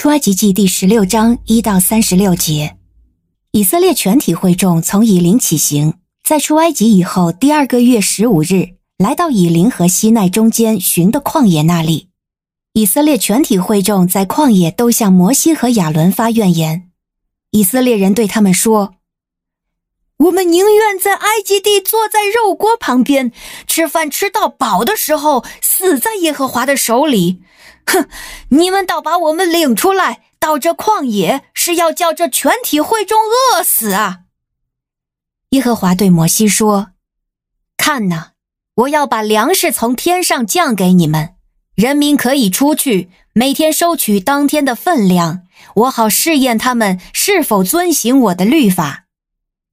出埃及记第十六章一到三十六节，以色列全体会众从以琳起行，在出埃及以后第二个月十五日，来到以琳和西奈中间寻的旷野那里。以色列全体会众在旷野都向摩西和亚伦发怨言。以色列人对他们说：“我们宁愿在埃及地坐在肉锅旁边，吃饭吃到饱的时候，死在耶和华的手里。”哼！你们倒把我们领出来到这旷野，是要叫这全体会众饿死啊！耶和华对摩西说：“看哪，我要把粮食从天上降给你们，人民可以出去，每天收取当天的分量，我好试验他们是否遵行我的律法。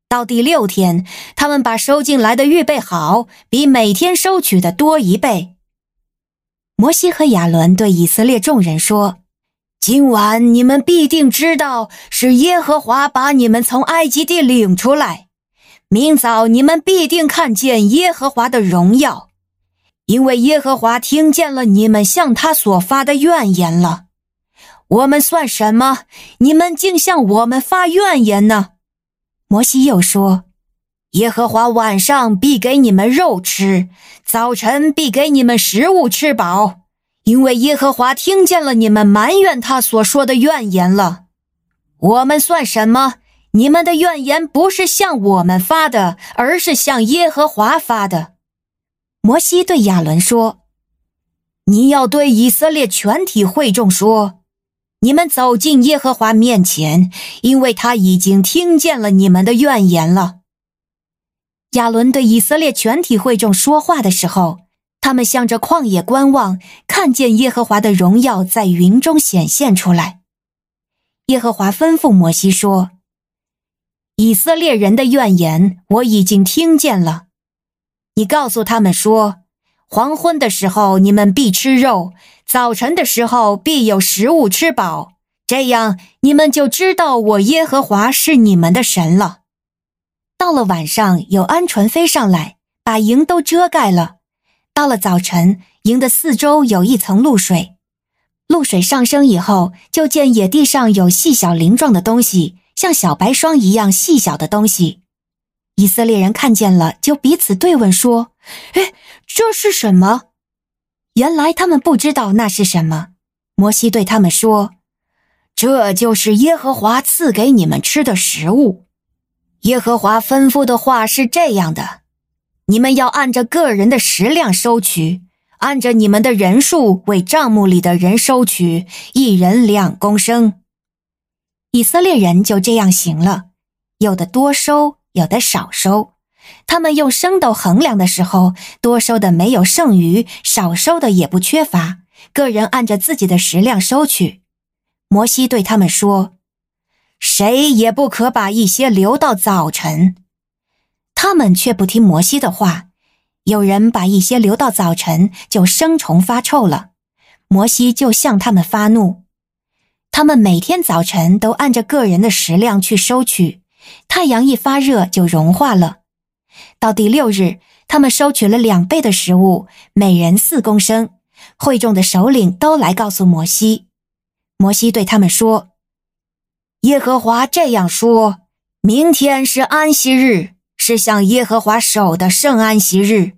到第六天，他们把收进来的预备好，比每天收取的多一倍。”摩西和亚伦对以色列众人说：“今晚你们必定知道是耶和华把你们从埃及地领出来。明早你们必定看见耶和华的荣耀，因为耶和华听见了你们向他所发的怨言了。我们算什么？你们竟向我们发怨言呢？”摩西又说。耶和华晚上必给你们肉吃，早晨必给你们食物吃饱，因为耶和华听见了你们埋怨他所说的怨言了。我们算什么？你们的怨言不是向我们发的，而是向耶和华发的。摩西对亚伦说：“你要对以色列全体会众说，你们走进耶和华面前，因为他已经听见了你们的怨言了。”亚伦对以色列全体会众说话的时候，他们向着旷野观望，看见耶和华的荣耀在云中显现出来。耶和华吩咐摩西说：“以色列人的怨言我已经听见了，你告诉他们说，黄昏的时候你们必吃肉，早晨的时候必有食物吃饱，这样你们就知道我耶和华是你们的神了。”到了晚上，有鹌鹑飞上来，把营都遮盖了。到了早晨，营的四周有一层露水。露水上升以后，就见野地上有细小鳞状的东西，像小白霜一样细小的东西。以色列人看见了，就彼此对问说：“哎，这是什么？”原来他们不知道那是什么。摩西对他们说：“这就是耶和华赐给你们吃的食物。”耶和华吩咐的话是这样的：你们要按着个人的食量收取，按着你们的人数为帐幕里的人收取，一人两公升。以色列人就这样行了，有的多收，有的少收。他们用升斗衡量的时候，多收的没有剩余，少收的也不缺乏，个人按着自己的食量收取。摩西对他们说。谁也不可把一些留到早晨。他们却不听摩西的话。有人把一些留到早晨，就生虫发臭了。摩西就向他们发怒。他们每天早晨都按着个人的食量去收取，太阳一发热就融化了。到第六日，他们收取了两倍的食物，每人四公升。会众的首领都来告诉摩西。摩西对他们说。耶和华这样说：“明天是安息日，是向耶和华守的圣安息日。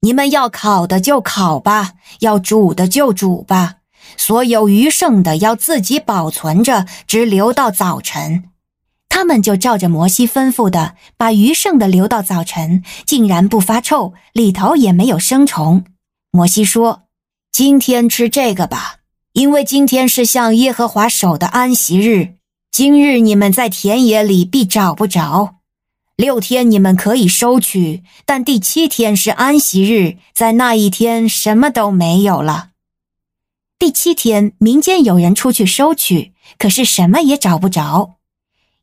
你们要烤的就烤吧，要煮的就煮吧。所有余剩的要自己保存着，直留到早晨。”他们就照着摩西吩咐的，把余剩的留到早晨，竟然不发臭，里头也没有生虫。摩西说：“今天吃这个吧，因为今天是向耶和华守的安息日。”今日你们在田野里必找不着，六天你们可以收取，但第七天是安息日，在那一天什么都没有了。第七天民间有人出去收取，可是什么也找不着。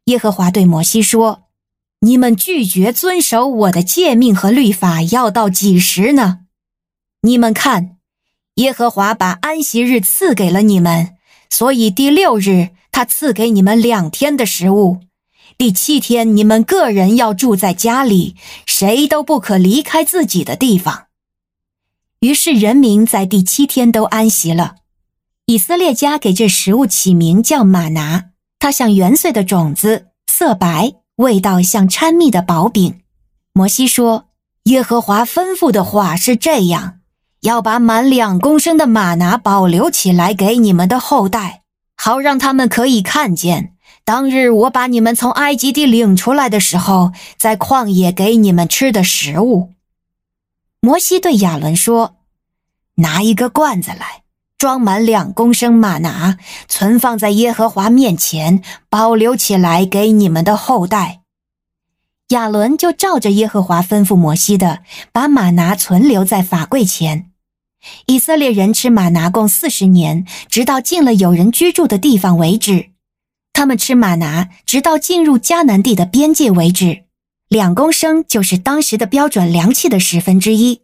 耶和华对摩西说：“你们拒绝遵守我的诫命和律法，要到几时呢？你们看，耶和华把安息日赐给了你们，所以第六日。”他赐给你们两天的食物，第七天你们个人要住在家里，谁都不可离开自己的地方。于是人民在第七天都安息了。以色列家给这食物起名叫马拿，它像元穗的种子，色白，味道像掺蜜的薄饼。摩西说：“耶和华吩咐的话是这样，要把满两公升的玛拿保留起来给你们的后代，好让他们可以看见当日我把你们从埃及地领出来的时候，在旷野给你们吃的食物。”摩西对亚伦说：“拿一个罐子来。”装满两公升玛拿，存放在耶和华面前，保留起来给你们的后代。亚伦就照着耶和华吩咐摩西的，把玛拿存留在法柜前。以色列人吃玛拿共四十年，直到进了有人居住的地方为止。他们吃玛拿，直到进入迦南地的边界为止。两公升就是当时的标准量器的十分之一。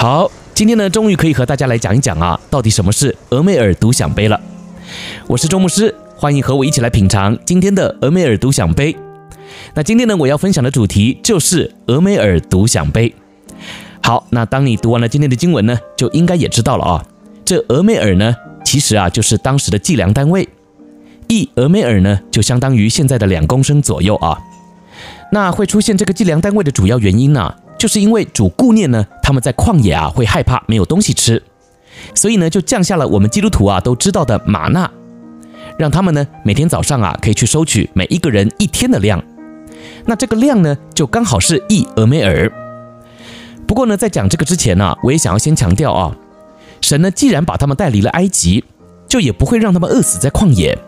好，今天呢，终于可以和大家来讲一讲啊，到底什么是俄美尔独享杯了。我是周牧师，欢迎和我一起来品尝今天的俄美尔独享杯。那今天呢，我要分享的主题就是俄美尔独享杯。好，那当你读完了今天的经文呢，就应该也知道了啊，这俄美尔呢，其实啊就是当时的计量单位，一俄美尔呢就相当于现在的两公升左右啊。那会出现这个计量单位的主要原因呢？就是因为主顾念呢，他们在旷野啊会害怕没有东西吃，所以呢就降下了我们基督徒啊都知道的吗哪，让他们呢每天早上啊可以去收取每一个人一天的量。那这个量呢就刚好是一俄梅尔。不过呢在讲这个之前呢，我也想要先强调啊，神呢既然把他们带离了埃及，就也不会让他们饿死在旷野。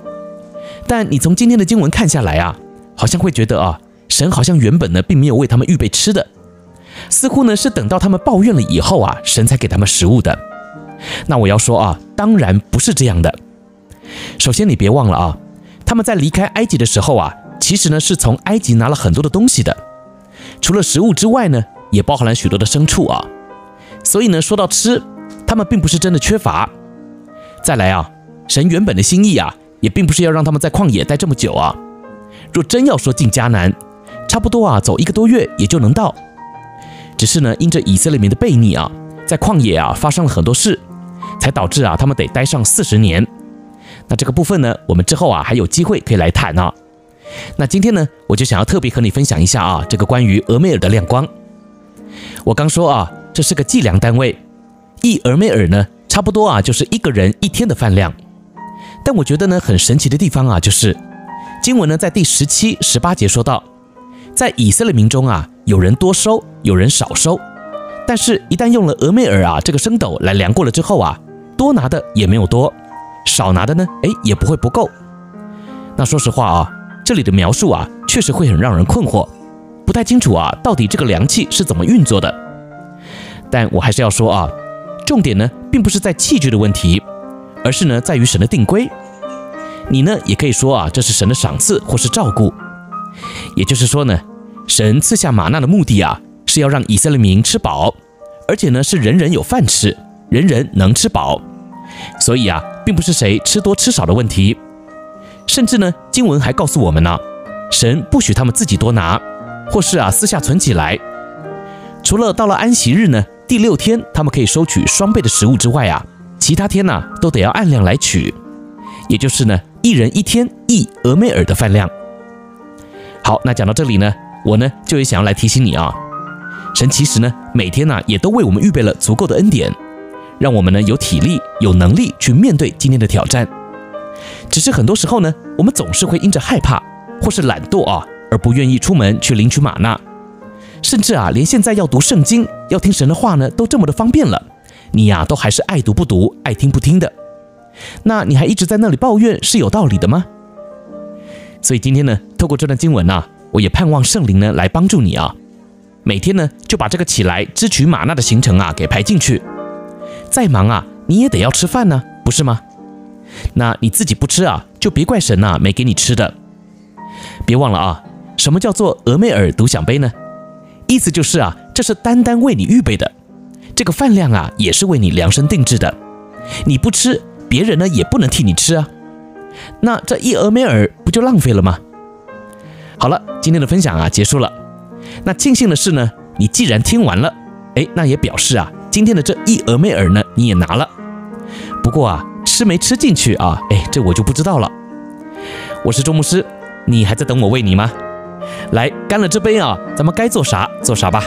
但你从今天的经文看下来啊，好像会觉得啊，神好像原本呢并没有为他们预备吃的。似乎呢是等到他们抱怨了以后啊，神才给他们食物的。那我要说啊，当然不是这样的。首先你别忘了啊，他们在离开埃及的时候啊，其实呢是从埃及拿了很多的东西的，除了食物之外呢，也包含了许多的牲畜啊。所以呢，说到吃，他们并不是真的缺乏。再来啊，神原本的心意啊，也并不是要让他们在旷野待这么久啊。若真要说进迦南，差不多啊，走一个多月也就能到。只是呢，因着以色列民的悖逆啊，在旷野啊发生了很多事，才导致啊他们得待上四十年。那这个部分呢，我们之后啊还有机会可以来谈啊。那今天呢，我就想要特别和你分享一下啊，这个关于俄梅尔的亮光。我刚说啊，这是个计量单位，一俄梅尔呢，差不多啊就是一个人一天的饭量。但我觉得呢，很神奇的地方啊，就是经文呢在第十七、十八节说到，在以色列民中啊。有人多收，有人少收，但是，一旦用了俄梅尔啊这个升斗来量过了之后啊，多拿的也没有多，少拿的呢，哎，也不会不够。那说实话啊，这里的描述啊，确实会很让人困惑，不太清楚啊，到底这个量器是怎么运作的。但我还是要说啊，重点呢，并不是在器具的问题，而是呢，在于神的定规。你呢，也可以说啊，这是神的赏赐或是照顾。也就是说呢。神赐下吗哪的目的啊，是要让以色列民吃饱，而且呢是人人有饭吃，人人能吃饱。所以啊，并不是谁吃多吃少的问题。甚至呢，经文还告诉我们呢、神不许他们自己多拿，或是啊私下存起来。除了到了安息日呢，第六天他们可以收取双倍的食物之外啊，其他天呢、都得要按量来取，也就是呢一人一天一俄梅尔的饭量。好，那讲到这里呢。我呢，就也想要来提醒你啊，神其实呢，每天呢，也都为我们预备了足够的恩典，让我们呢有体力、有能力去面对今天的挑战。只是很多时候呢，我们总是会因着害怕或是懒惰啊，而不愿意出门去领取玛纳，甚至啊，连现在要读圣经、要听神的话呢，都这么的方便了，你呀，都还是爱读不读、爱听不听的。那你还一直在那里抱怨，是有道理的吗？所以今天呢，透过这段经文啊。我也盼望圣灵呢来帮助你啊，每天呢就把这个起来支取玛纳的行程啊给排进去，再忙啊，你也得要吃饭呢，不是吗？那你自己不吃啊，就别怪神呐，没给你吃的。别忘了啊，什么叫做俄梅尔独享杯呢？意思就是啊，这是单单为你预备的，这个饭量啊，也是为你量身定制的。你不吃，别人呢也不能替你吃啊。那这一俄梅尔不就浪费了吗？好了，今天的分享啊结束了。那庆幸的是呢，你既然听完了，哎，那也表示啊，今天的这一俄梅尔呢你也拿了。不过啊，吃没吃进去啊，哎，这我就不知道了。我是周牧师，你还在等我喂你吗？来，干了这杯啊，咱们该做啥做啥吧。